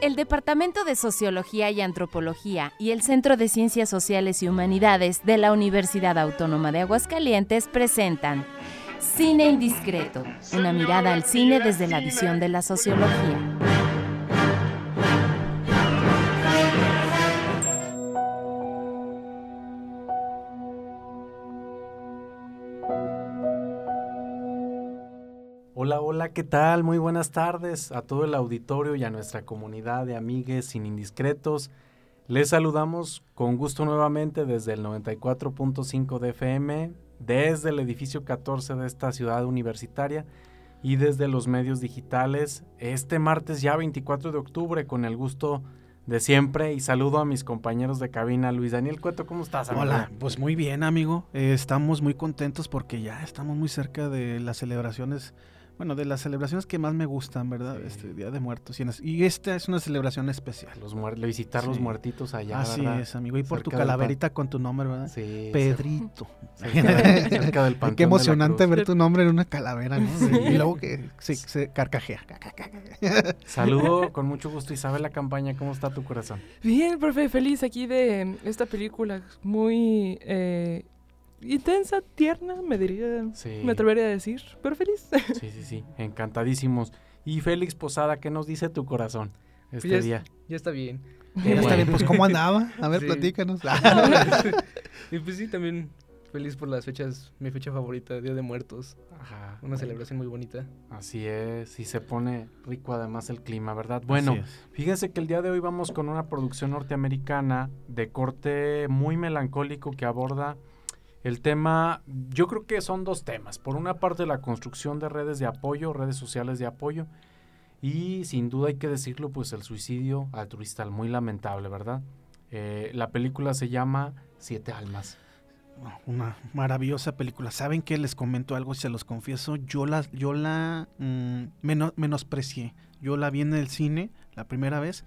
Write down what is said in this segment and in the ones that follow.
El Departamento de Sociología y Antropología y el Centro de Ciencias Sociales y Humanidades de la Universidad Autónoma de Aguascalientes presentan Cine Indiscreto, una mirada al cine desde la visión de la sociología. Hola, ¿qué tal? Muy buenas tardes a todo el auditorio y a nuestra comunidad de amigues sin indiscretos. Les saludamos con gusto nuevamente desde el 94.5 de FM, desde el edificio 14 de esta ciudad universitaria y desde los medios digitales este martes ya 24 de octubre con el gusto de siempre y saludo a mis compañeros de cabina. Luis Daniel Cueto, ¿cómo estás? Amigo? Hola, pues muy bien amigo, eh, estamos muy contentos porque ya estamos muy cerca de las celebraciones bueno, de las celebraciones que más me gustan, ¿verdad? Este Día de Muertos. Y esta es una celebración especial. Los visitar los muertitos allá. Así es, amigo. Y por tu calaverita con tu nombre, ¿verdad? Sí. Pedrito. Cerca, del Qué emocionante ver tu nombre en una calavera, ¿no? Y luego que se, carcajea. Saludo con mucho gusto, Isabel, la campaña. ¿Cómo está tu corazón? Bien, profe, feliz aquí de esta película muy eh, intensa, tierna, me diría, me atrevería a decir, pero feliz. Sí, sí, sí, encantadísimos. Y Félix Posada, ¿qué nos dice tu corazón este pues día? Ya está bien. ya está bien, pues ¿cómo andaba? A ver, platícanos. y pues sí, también feliz por las fechas, mi fecha favorita, Día de Muertos. Ajá. Una celebración muy bonita. Así es, y se pone rico además el clima, ¿verdad? Bueno, fíjense que el día de hoy vamos con una producción norteamericana de corte muy melancólico que aborda el tema, yo creo que son dos temas. Por una parte, la construcción de redes de apoyo, redes sociales de apoyo. Y sin duda hay que decirlo, pues el suicidio altruista, muy lamentable, ¿verdad? Eh, la película se llama Siete Almas. Una maravillosa película. ¿Saben qué? Les comento algo y se los confieso. Yo la, yo la mm, menosprecié. Yo la vi en el cine la primera vez,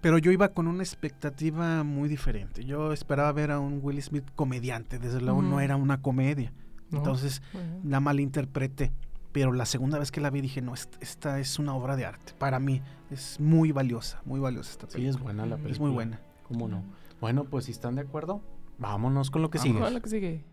pero yo iba con una expectativa muy diferente. Yo esperaba ver a un Will Smith comediante, desde luego no era una comedia. Entonces la malinterpreté. Pero la segunda vez que la vi dije, no, esta es una obra de arte. Para mí es muy valiosa, muy valiosa esta película. Sí, es buena la película. Es muy buena. ¿Cómo no? Bueno, pues si están de acuerdo, vámonos con lo que sigue. Con lo que sigue.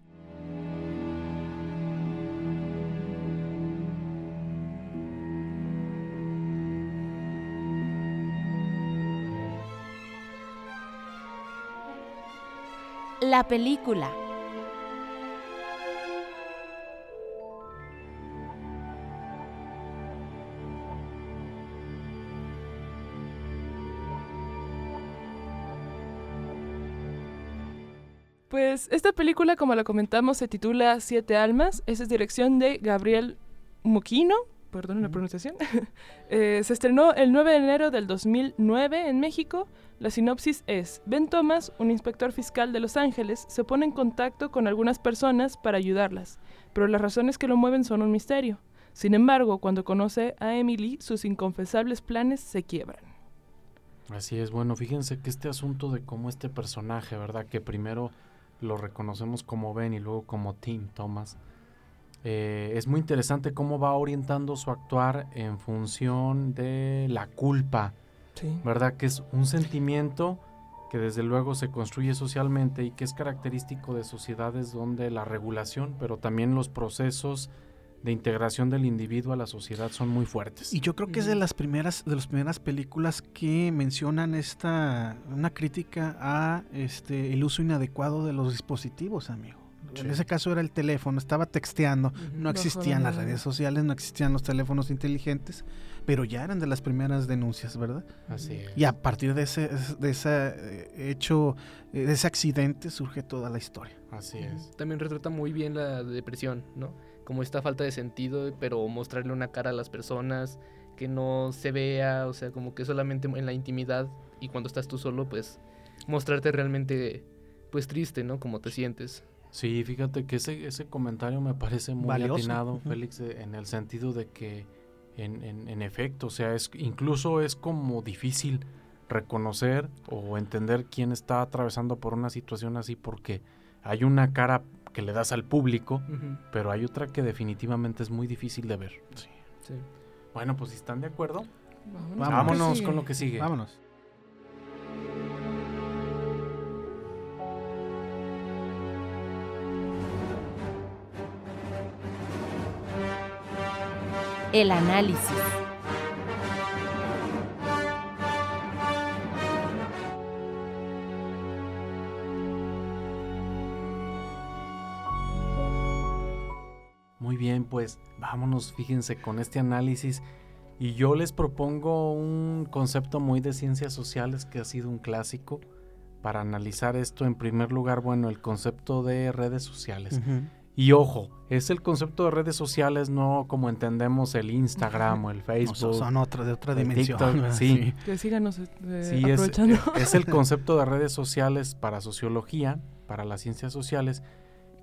La película. Pues esta película, como la comentamos, se titula Siete Almas. Esa es dirección de Gabriel Muquino, perdón la pronunciación. Eh, se estrenó el 9 de enero del 2009 en México la sinopsis es, Ben Thomas, un inspector fiscal de Los Ángeles, se pone en contacto con algunas personas para ayudarlas, pero las razones que lo mueven son un misterio. Sin embargo, cuando conoce a Emily, sus inconfesables planes se quiebran. Así es, bueno, fíjense que este asunto de cómo este personaje, ¿verdad? Que primero lo reconocemos como Ben y luego como Tim Thomas, eh, es muy interesante cómo va orientando su actuar en función de la culpa, ¿verdad? Que es un sentimiento que desde luego se construye socialmente y que es característico de sociedades donde la regulación, pero también los procesos de integración del individuo a la sociedad son muy fuertes. Y yo creo que es de las primeras de las primeras películas que mencionan esta una crítica a este el uso inadecuado de los dispositivos, amigo. En ese caso era el teléfono, estaba texteando, no existían las redes sociales, no existían los teléfonos inteligentes, pero ya eran de las primeras denuncias, ¿verdad? Así es. Y a partir de ese, de ese eh, hecho, eh, de ese accidente, surge toda la historia. Así es. También retrata muy bien la depresión, ¿no? Como esta falta de sentido, pero mostrarle una cara a las personas, que no se vea, o sea, como que solamente en la intimidad y cuando estás tú solo, pues mostrarte realmente, pues triste, ¿no? Como te sientes. Sí, fíjate que ese, ese comentario me parece muy atinado, Félix, en el sentido de que, en, en, efecto, o sea, es, incluso es como difícil reconocer o entender quién está atravesando por una situación así, porque hay una cara que le das al público, pero hay otra que definitivamente es muy difícil de ver. Sí. Bueno, pues si están de acuerdo, Vámonos, Vámonos con lo que sigue. Vámonos. El análisis. Muy bien, pues vámonos, fíjense, con este análisis. Y yo les propongo un concepto muy de ciencias sociales que ha sido un clásico para analizar esto. En primer lugar, bueno, el concepto de redes sociales. Y ojo, es el concepto de redes sociales, no como entendemos el Instagram o el No, Facebook. son, son otra, de otra dimensión. Sí. Que síganos eh, Sí, es, aprovechando. es el concepto de redes sociales para sociología, para las ciencias sociales,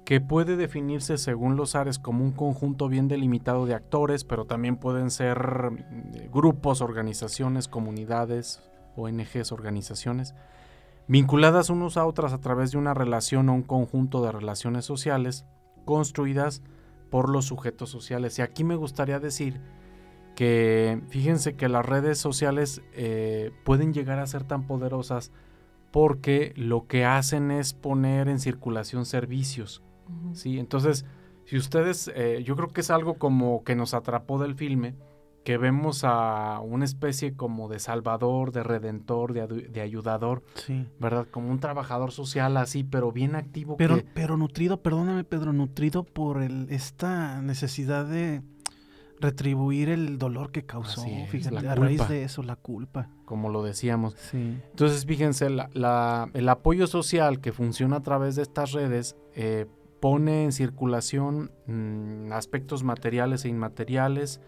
que puede definirse según los áreas como un conjunto bien delimitado de actores, pero también pueden ser mm, grupos, organizaciones, comunidades, ONGs, organizaciones, vinculadas unos a otras a través de una relación o un conjunto de relaciones sociales construidas por los sujetos sociales. Y aquí me gustaría decir que fíjense que las redes sociales eh, pueden llegar a ser tan poderosas porque lo que hacen es poner en circulación servicios. ¿sí? Entonces, si ustedes, eh, yo creo que es algo como que nos atrapó del filme, que vemos a una especie como de salvador, de redentor, de, ayudador, Sí. ¿verdad? Como un trabajador social así, pero bien activo. Pero, que- pero nutrido, perdóname Pedro, nutrido por el, esta necesidad de retribuir el dolor que causó. Es, Fíjate, a raíz de eso, la culpa. como lo decíamos. Sí. Entonces, fíjense, la- la- el apoyo social que funciona a través de estas redes eh, pone en circulación mm, aspectos materiales e inmateriales,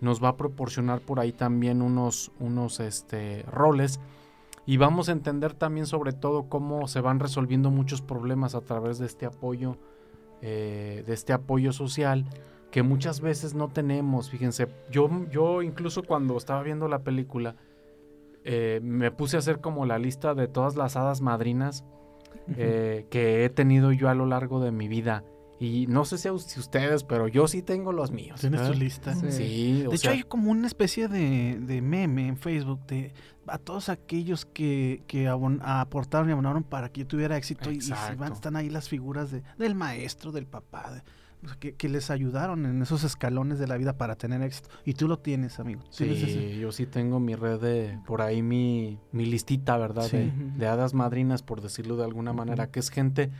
nos va a proporcionar por ahí también unos, unos este, roles y vamos a entender también sobre todo cómo se van resolviendo muchos problemas a través de este apoyo, eh, de este apoyo social que muchas veces no tenemos. Fíjense, yo, yo incluso cuando estaba viendo la película, eh, me puse a hacer como la lista de todas las hadas madrinas eh, que he tenido yo a lo largo de mi vida. Y no sé si, a ustedes, pero yo sí tengo los míos. ¿Tienes tu lista? Sí. Sí, o De hecho, sea, hay como una especie de, de meme en Facebook de a todos aquellos que, que abon- aportaron y abonaron para que yo tuviera éxito y- van, están ahí las figuras de, del maestro, del papá, de- que, que les ayudaron en esos escalones de la vida para tener éxito. Y tú lo tienes, amigo. ¿Tienes ese? sí, yo sí tengo mi red de, por ahí mi, mi listita, ¿verdad? Sí. De, de hadas madrinas, por decirlo de alguna manera, que es gente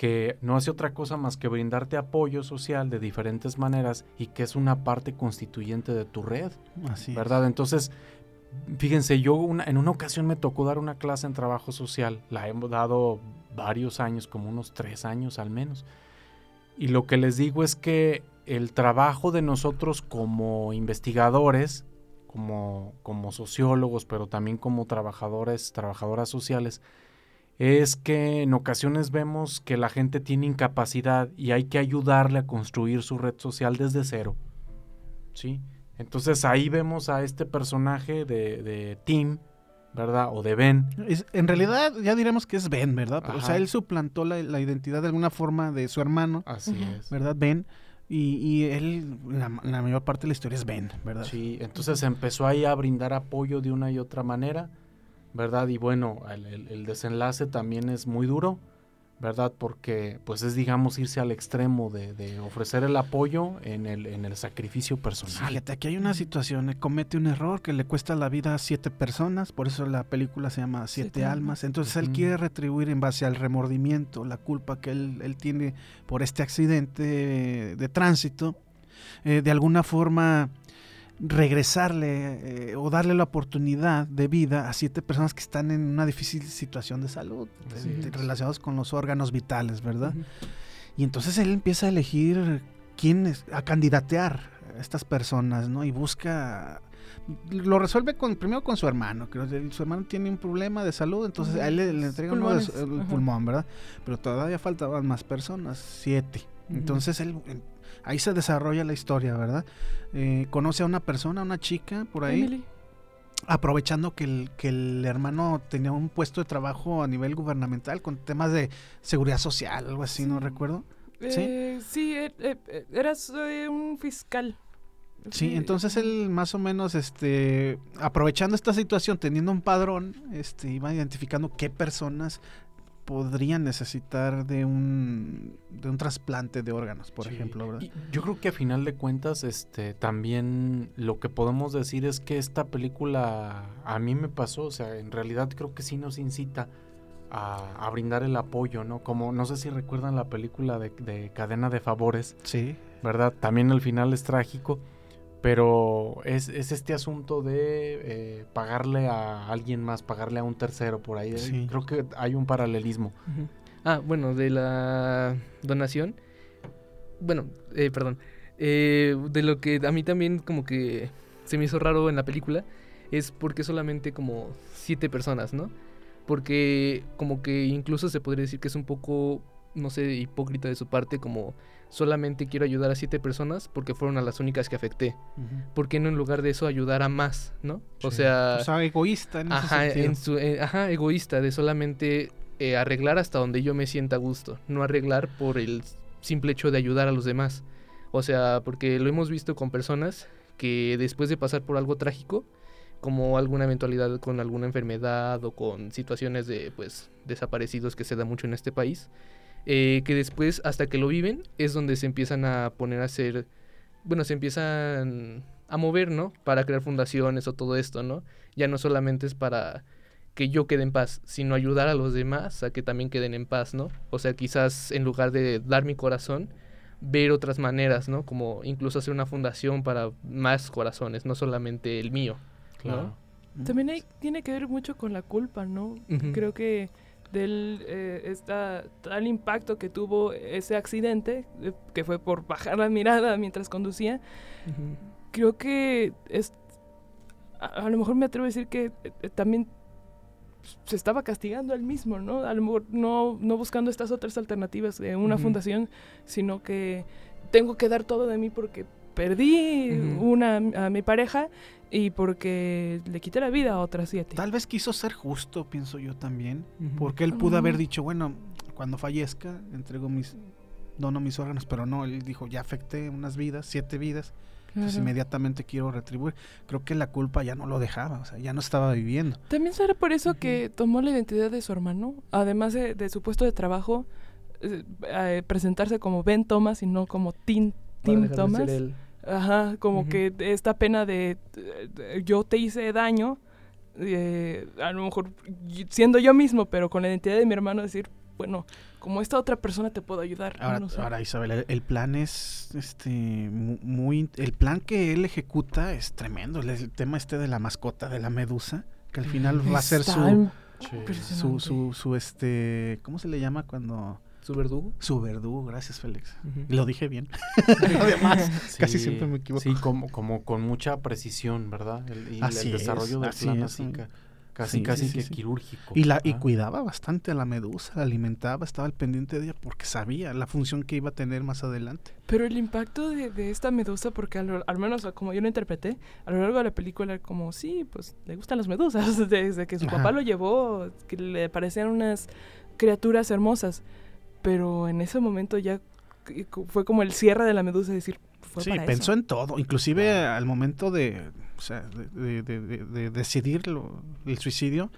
que no hace otra cosa más que brindarte apoyo social de diferentes maneras y que es una parte constituyente de tu red. Así es. ¿verdad? Entonces, fíjense, yo una- en una ocasión me tocó dar una clase en trabajo social, la hemos dado varios años, como unos tres años al menos. Y lo que les digo es que el trabajo de nosotros como investigadores, como, como sociólogos, pero también como trabajadores, trabajadoras sociales, es que en ocasiones vemos que la gente tiene incapacidad y hay que ayudarle a construir su red social desde cero. ¿Sí? Entonces ahí vemos a este personaje de, de Tim, ¿verdad? O de Ben. Es- en realidad, ya diremos que es Ben, ¿verdad? O sea, él suplantó la, la identidad de alguna forma de su hermano, Así es. ¿verdad? Ben. Y, y él, la, la mayor parte de la historia es Ben, ¿verdad? Sí, entonces empezó ahí a brindar apoyo de una y otra manera, ¿verdad? Y bueno, el, el- el desenlace también es muy duro, ¿verdad? Porque pues es digamos irse al extremo de, de ofrecer el apoyo en el, en el sacrificio personal. Fíjate, aquí hay una situación, eh, comete un error que le cuesta la vida a siete personas, por eso la película se llama Siete, Siete Almas. Entonces él quiere retribuir en base al remordimiento, la culpa que él, él tiene por este accidente de tránsito, eh, de alguna forma regresarle eh, o darle la oportunidad de vida a siete personas que están en una difícil situación de salud, Así eh, es. relacionados con los órganos vitales, ¿verdad? Ujú. Y entonces él empieza a elegir quién es, a candidatear a estas personas, ¿no? Y busca lo resuelve con primero con su hermano, que su hermano tiene un problema de salud, entonces a él le, le entrega uno de su- el ajá. pulmón, ¿verdad? Pero todavía faltaban más personas, siete. Entonces él eh, ahí se desarrolla la historia, ¿verdad? Eh, conoce a una persona, una chica por ahí, Emily. aprovechando que el, que el hermano tenía un puesto de trabajo a nivel gubernamental con temas de seguridad social, algo así, no Sí. recuerdo. ¿Sí? Eh, sí, eh, eh, eras un fiscal. Sí, entonces él más o menos, este, aprovechando esta situación, teniendo un padrón, este, iba identificando qué personas podrían necesitar de un, de un trasplante de órganos, por Sí. ejemplo, ¿verdad? Y yo creo que a final de cuentas, este, también lo que podemos decir es que esta película a mí me pasó, o sea, en realidad creo que sí nos incita a, a brindar el apoyo, ¿no? Como, no sé si recuerdan la película de, de Cadena de Favores, Sí, ¿verdad? También el final es trágico, pero es, es este asunto de eh, pagarle a alguien más, pagarle a un tercero por ahí. Sí. Creo que hay un paralelismo. Ah, bueno, de la donación. Bueno, eh, perdón. Eh, de lo que a mí también como que se me hizo raro en la película es porque solamente como siete personas, ¿no? Porque como que incluso se podría decir que es un poco, no sé, hipócrita de su parte, como solamente quiero ayudar a siete personas porque fueron a las únicas que afecté. ¿Por qué no en lugar de eso ayudar a más, ¿no? O sea, o sea, egoísta en Ajá, en su, eh, ajá, egoísta, de solamente eh, arreglar hasta donde yo me sienta a gusto, no arreglar por el simple hecho de ayudar a los demás. O sea, porque lo hemos visto con personas que después de pasar por algo trágico, como alguna eventualidad con alguna enfermedad o con situaciones de pues desaparecidos que se da mucho en este país, eh, que después hasta que lo viven es donde se empiezan a poner a hacer, bueno, se empiezan a mover, ¿no? Para crear fundaciones o todo esto, ¿no? Ya no solamente es para que yo quede en paz, sino ayudar a los demás a que también queden en paz, ¿no? O sea, quizás en lugar de dar mi corazón, ver otras maneras, ¿no? Como incluso hacer una fundación para más corazones, no solamente el mío. Claro. También hay- tiene que ver mucho con la culpa, ¿no? Creo que del eh, esta, tal impacto que tuvo ese accidente, eh, que fue por bajar la mirada mientras conducía, Ujú. creo que es a, a lo mejor me atrevo a decir que eh, eh, también se estaba castigando él mismo, ¿no? A lo mejor no, no buscando estas otras alternativas de una Ujú. fundación, sino que tengo que dar todo de mí porque perdí una a mi pareja y porque le quité la vida a otras siete. Tal vez quiso ser justo, pienso yo también, porque él pudo haber dicho, bueno, cuando fallezca, entrego mis, dono mis órganos, pero no, él dijo, ya afecté unas vidas, siete vidas, pues Claro. inmediatamente quiero retribuir. Creo que la culpa ya no lo dejaba, o sea, ya no estaba viviendo. También será por eso que tomó la identidad de su hermano, además de, de su puesto de trabajo, eh, eh, presentarse como Ben Thomas y no como Tim, Tim Thomas. Ajá, como que esta pena de, de- yo te hice daño, eh, a lo mejor siendo yo mismo, pero con la identidad de mi hermano, decir, bueno, como esta otra persona te puedo ayudar. Ahora, no sé. ahora Isabel, el, el plan es este mu- muy, el plan que él ejecuta es tremendo. El, el tema este de la mascota de la medusa, que al final va a ser su, su, su, su este, ¿cómo se le llama cuando Su verdugo. su verdugo? Gracias, Félix. Lo dije bien. Además, casi Sí, siempre me equivoco. Sí, como, como con mucha precisión, ¿verdad? El, y Así el es, desarrollo del así plan es, así, casi, Sí, casi sí, que sí. quirúrgico. Y, la, y cuidaba bastante a la medusa, la alimentaba, estaba al pendiente de ella porque sabía la función que iba a tener más adelante. Pero el impacto de, de esta medusa, porque a lo- al menos como yo lo interpreté, a lo largo de la película, como sí, pues le gustan las medusas, desde que su Ajá. papá lo llevó, que le parecían unas criaturas hermosas. Pero en ese momento ya fue como el cierre de la medusa, decir, fue Sí, para pensó eso. en todo, inclusive al momento de, o sea, de, de- de- de- de decidir lo- el suicidio,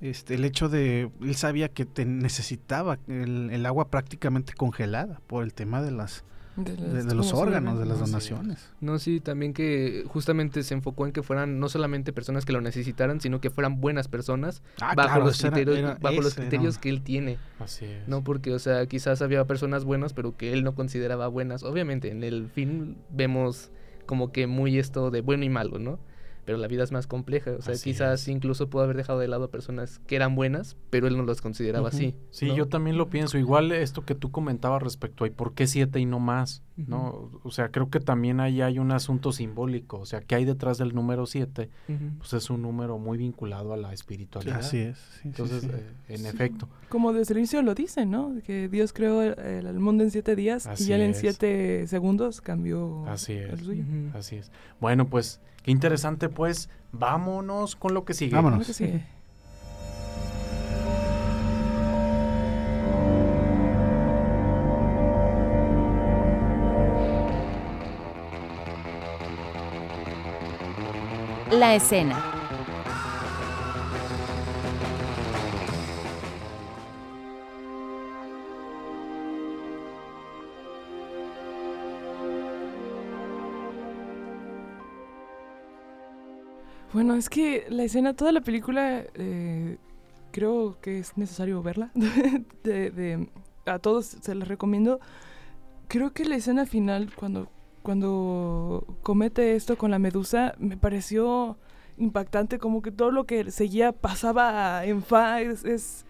este, el hecho de, él sabía que te necesitaba el, el agua prácticamente congelada por el tema de las De, de, las- de los ¿cómo se órganos, de las donaciones. No, sí, también que justamente se enfocó en que fueran no solamente personas que lo necesitaran, sino que fueran buenas personas Ah, bajo claro, los era- criterios, era- bajo los era criterios que él tiene. Así es. No, porque, o sea, quizás había personas buenas, pero que él no consideraba buenas. Obviamente, en el film vemos como que muy esto de bueno y malo, ¿no? Pero la vida es más compleja. O sea, Así quizás es. incluso pudo haber dejado de lado a personas que eran buenas, pero él no las consideraba así. Sí, ¿no? yo también lo pienso. Igual esto que tú comentabas respecto a ¿y por qué siete y no más? ¿no? O sea, creo que también ahí hay un asunto simbólico. O sea, que hay detrás del número siete? Pues es un número muy vinculado a la espiritualidad. Así es. sí, Entonces, sí. eh, en Sí. efecto. Como desde el inicio lo dicen, ¿no? Que Dios creó el, el mundo en siete días Así y él en es. siete segundos cambió Así es. el suyo. Así es. Bueno, pues, qué interesante, pues vámonos con lo que sigue. Vámonos. Que sigue. La escena. Bueno, es que la escena, toda la película, eh, creo que es necesario verla. de, de- a todos se la recomiendo. Creo que la escena final, cuando, cuando comete esto con la medusa, me pareció impactante, como que todo lo que seguía pasaba en fa. Es,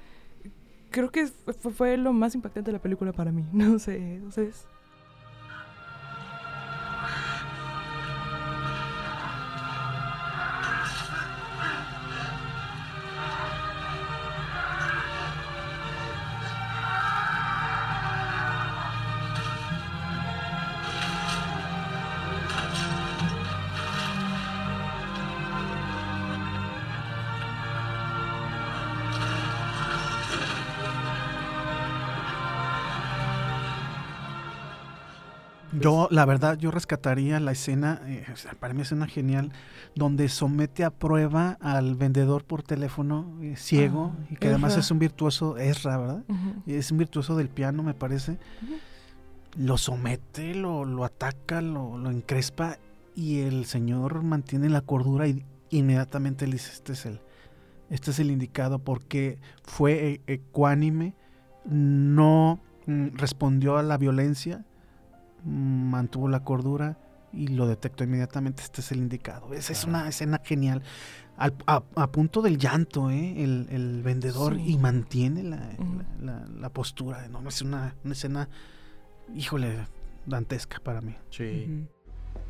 creo que fue, fue lo más impactante de la película para mí. No sé, ¿ustedes? La verdad, yo rescataría la escena, eh, o sea, para mí es una genial, donde somete a prueba al vendedor por teléfono eh, ciego Ah, y que además es un virtuoso, Ezra, ¿verdad? Es un virtuoso del piano, me parece. Lo somete, lo, lo ataca, lo, lo encrespa y el señor mantiene la cordura y inmediatamente le dice, este es el, este es el indicado porque fue eh, ecuánime, no mm, respondió a la violencia, mantuvo la cordura y lo detectó inmediatamente, este es el indicado. Esa es una escena genial. Al- a, a punto del llanto, ¿eh? el, el vendedor Sí. y mantiene la, la- la- la postura. No, es una, una escena, híjole, dantesca para mí. Sí.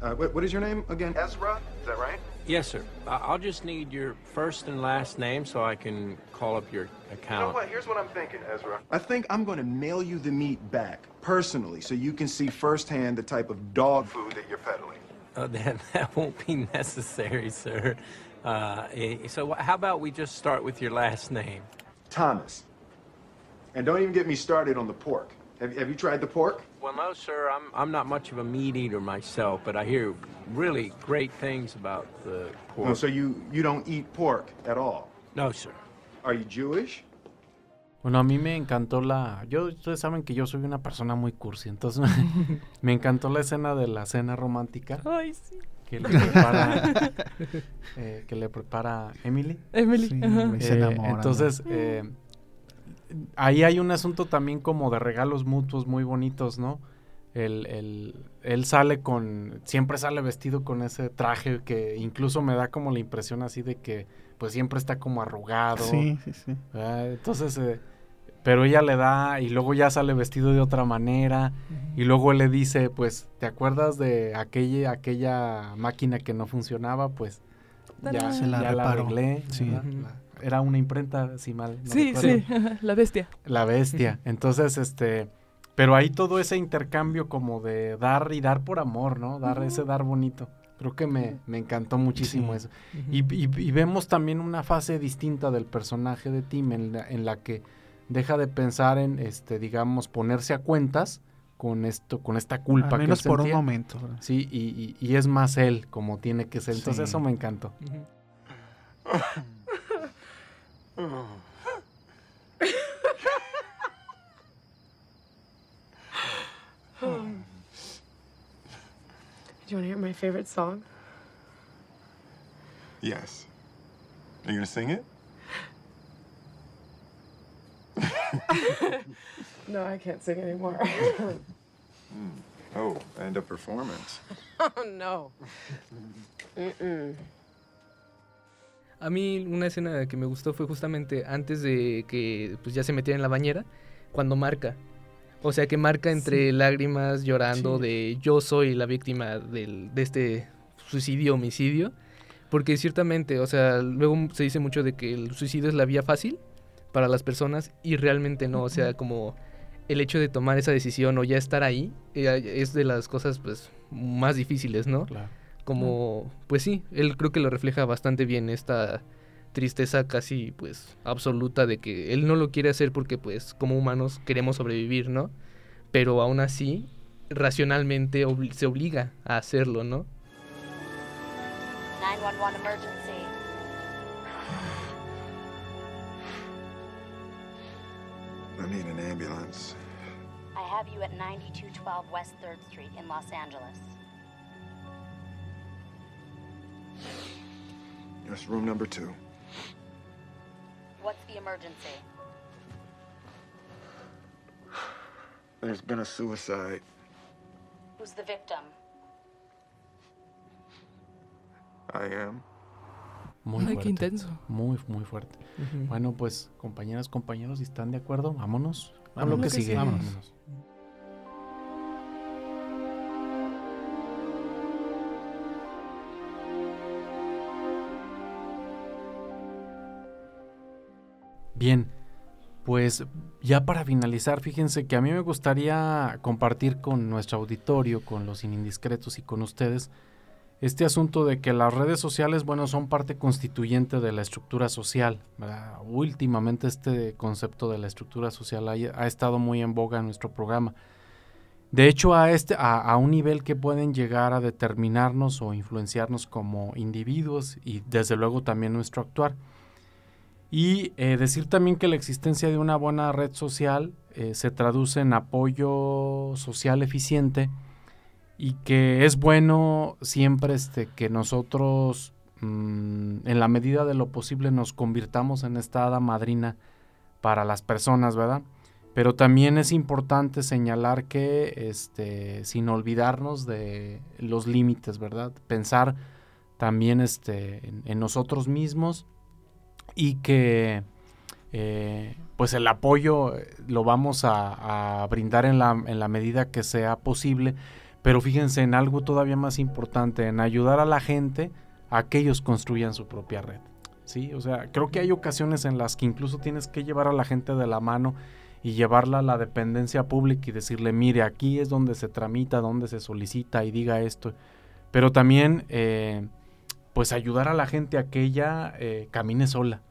Uh, what, what is your name again? Ezra? Is that right? Yes, sir. I- I'll just need your first and last name so I can call up your account. You know account. what? Here's what I'm thinking, Ezra. I think I'm going to mail you the meat back personally so you can see firsthand the type of dog food that you're peddling. Uh, that, that won't be necessary, sir. Uh, eh, so, how about we just start with your last name? Thomas. And don't even get me started on the pork. Have, have you tried the pork? Well, no, sir. I'm, I'm not much of a meat eater myself, but I hear really great things about the pork. No, so you, you don't eat pork at all. no, sir. Are you Jewish? Bueno, a mí me encantó la... Yo, ustedes saben que yo soy una persona muy cursi, entonces me encantó la escena de la cena romántica Ay, sí. que le prepara, eh, que le prepara Emily. Emily. Sí. Se Eh, entonces, eh, ahí hay un asunto también como de regalos mutuos muy bonitos, ¿no? El, el- él sale con, siempre sale vestido con ese traje que incluso me da como la impresión así de que pues siempre está como arrugado. Sí, sí, sí. ¿verdad? Entonces, eh, pero ella le da y luego ya sale vestido de otra manera y luego él le dice, pues, ¿te acuerdas de aquella, aquella máquina que no funcionaba? Pues ya. Se la ya reparó. arreglé. Sí. Era una imprenta, si mal no Sí, recuerdo. sí, la bestia. La bestia. Entonces, este, pero ahí todo ese intercambio como de dar y dar por amor, ¿no? Dar ese dar bonito. Creo que me, me encantó muchísimo Sí. eso. Y, y- y vemos también una fase distinta del personaje de Tim en la, en la que deja de pensar en, este, digamos, ponerse a cuentas con esto, con esta culpa Al que menos él por un momento. ¿verdad? Sí, y, y- y es más él como tiene que ser. Entonces Sí. eso me encantó. Do you want to hear my favorite song? Yes. Are you going to sing it? No, I can't sing anymore. Oh, and a performance. oh, no. Mm-mm. A mí una escena que me gustó fue justamente antes de que pues ya se metiera en la bañera, cuando marca. O sea, que marca entre lágrimas, llorando Sí. de yo soy la víctima del, de este suicidio, homicidio. Porque ciertamente, o sea, luego se dice mucho de que el suicidio es la vía fácil para las personas y realmente no. O sea, como el hecho de tomar esa decisión o ya estar ahí eh, es de las cosas pues más difíciles, ¿no? Claro. Como pues sí él creo que lo refleja bastante bien esta tristeza casi pues absoluta de que él no lo quiere hacer porque pues como humanos queremos sobrevivir no pero aún así racionalmente se obliga a hacerlo no 911 emergency. I need an ambulance. I have you at 9212 West 3rd Street in Los Angeles. Yes, room number two. What's the emergency? There's been a suicide. Who's the victim? I am. Muy Ay, fuerte. qué intenso. Muy, muy fuerte. Ujú. Bueno, pues, compañeras, compañeros, si están de acuerdo, vámonos. A lo Vámonos. que que sigue. sigue. Vámonos. Bien, pues ya para finalizar, fíjense que a mí me gustaría compartir con nuestro auditorio, con los indiscretos y con ustedes, este asunto de que las redes sociales, bueno, son parte constituyente de la estructura social. Últimamente este concepto de la estructura social ha, ha estado muy en boga en nuestro programa. De hecho, a, este, a, a un nivel que pueden llegar a determinarnos o influenciarnos como individuos y desde luego también nuestro actuar. Y eh, decir también que la existencia de una buena red social eh, se traduce en apoyo social eficiente y que es bueno siempre este, que nosotros mm, en la medida de lo posible nos convirtamos en esta hada madrina para las personas, ¿verdad? Pero también es importante señalar que, este, sin olvidarnos de los límites, ¿verdad? Pensar también este, en, en nosotros mismos y que eh, pues el apoyo eh, lo vamos a, brindar en la, en la medida que sea posible, pero fíjense en algo todavía más importante, en ayudar a la gente a que ellos construyan su propia red. ¿sí? O sea, creo que hay ocasiones en las que incluso tienes que llevar a la gente de la mano y llevarla a la dependencia pública y decirle, mire, aquí es donde se tramita, donde se solicita y diga esto. Pero también, eh, pues ayudar a la gente a que ella eh, camine sola.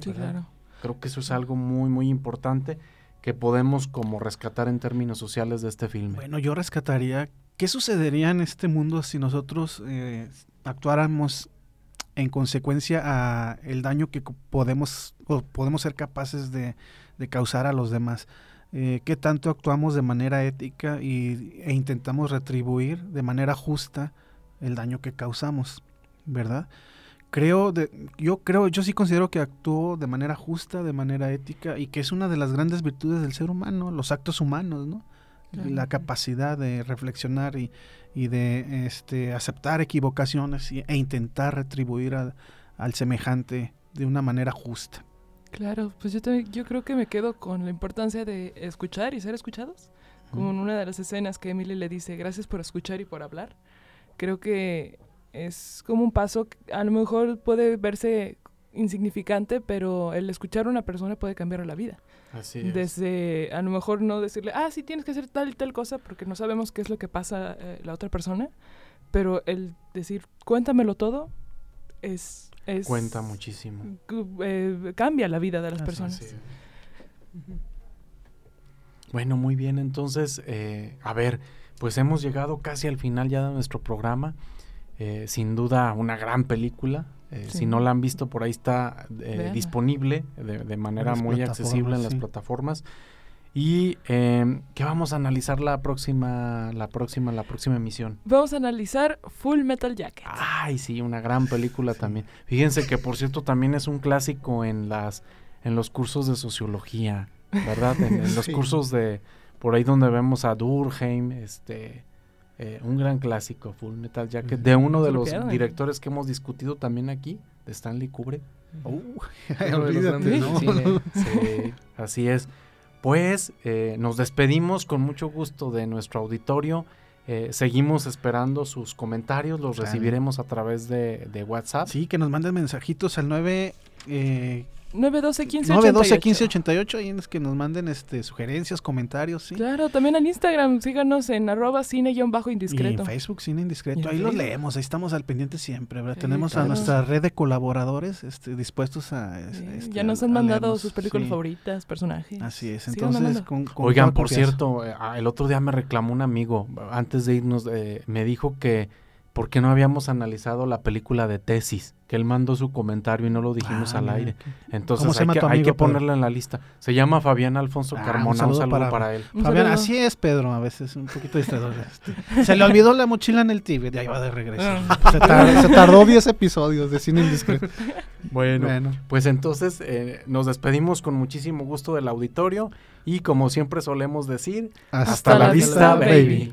Sí, claro. Creo que eso es algo muy, muy importante que podemos como rescatar en términos sociales de este filme. Bueno, yo rescataría, ¿qué sucedería en este mundo si nosotros eh, actuáramos en consecuencia a el daño que podemos o podemos ser capaces de, de causar a los demás? Eh, ¿Qué tanto actuamos de manera ética y, e intentamos retribuir de manera justa el daño que causamos, verdad? Creo, de, yo creo, yo sí considero que actúo de manera justa, de manera ética y que es una de las grandes virtudes del ser humano, los actos humanos, ¿no? Claro. La capacidad de reflexionar y, y de este, aceptar equivocaciones y- e intentar retribuir a- al semejante de una manera justa. Claro, pues yo, también- yo creo que me quedo con la importancia de escuchar y ser escuchados. Como en una de las escenas que Emily le dice, gracias por escuchar y por hablar. Creo que es como un paso, que a lo mejor puede verse insignificante, pero el escuchar a una persona puede cambiar la vida. Así es. Desde a lo mejor no decirle, ah, sí, tienes que hacer tal y tal cosa, porque no sabemos qué es lo que pasa eh, la otra persona, pero el decir, cuéntamelo todo, es... es Cuenta muchísimo. eh, cambia la vida de las Así personas. Es. Bueno, muy bien. Entonces, eh, a ver, pues hemos llegado casi al final ya de nuestro programa. Eh, sin duda, una gran película. Eh, Sí. Si no la han visto, por ahí está eh, disponible de, de manera muy accesible en las plataformas. Y eh, ¿qué vamos a analizar la próxima, la próxima, la próxima emisión? Vamos a analizar Full Metal Jacket. Ay, sí, una gran película también. Fíjense que por cierto también es un clásico en las en los cursos de sociología, ¿verdad? En, en los Sí. cursos de por ahí donde vemos a Durkheim, este eh, un gran clásico, Full Metal Jacket, de uno de los quedan. directores que hemos discutido también aquí, de Stanley Kubrick. Uh, olvídate, ¿no? Sí, así es. Pues eh, nos despedimos con mucho gusto de nuestro auditorio. Eh, seguimos esperando sus comentarios, los recibiremos a través de, de WhatsApp. Sí, que nos manden mensajitos al 9... Eh, 912 15 912 88. 15 88 ahí es que nos manden este sugerencias, comentarios, sí. Claro, también en Instagram, síganos en arroba Y cine-indiscreto. en Facebook Cine Indiscreto, ahí los leemos, ahí estamos al pendiente siempre, ¿verdad? Sí, Tenemos claro. a nuestra red de colaboradores este, dispuestos a... Sí, este, ya nos han a mandado leernos, sus películas sí. favoritas, personajes. Así es, entonces... con- con Oigan, por cierto, eh, ah, el otro día me reclamó un amigo, antes de irnos, eh, me dijo que ¿por qué no habíamos analizado la película de Tesis? Que él mandó su comentario y no lo dijimos Ah, al aire. ¿Cómo Entonces se hay que, tu hay amigo, que Pedro? ponerla en la lista. Se llama Fabián Alfonso Ah, Carmona. Un saludo, para, él. Un Fabián, saludo. así es Pedro, a veces un poquito distraído. este. Se le olvidó la mochila en el Tíbet, ya iba de regreso. Ah. Se, tar- se tardó 10 episodios de cine indiscreto. Bueno, Bueno. pues entonces eh, nos despedimos con muchísimo gusto del auditorio y como siempre solemos decir, hasta, la, vista, baby.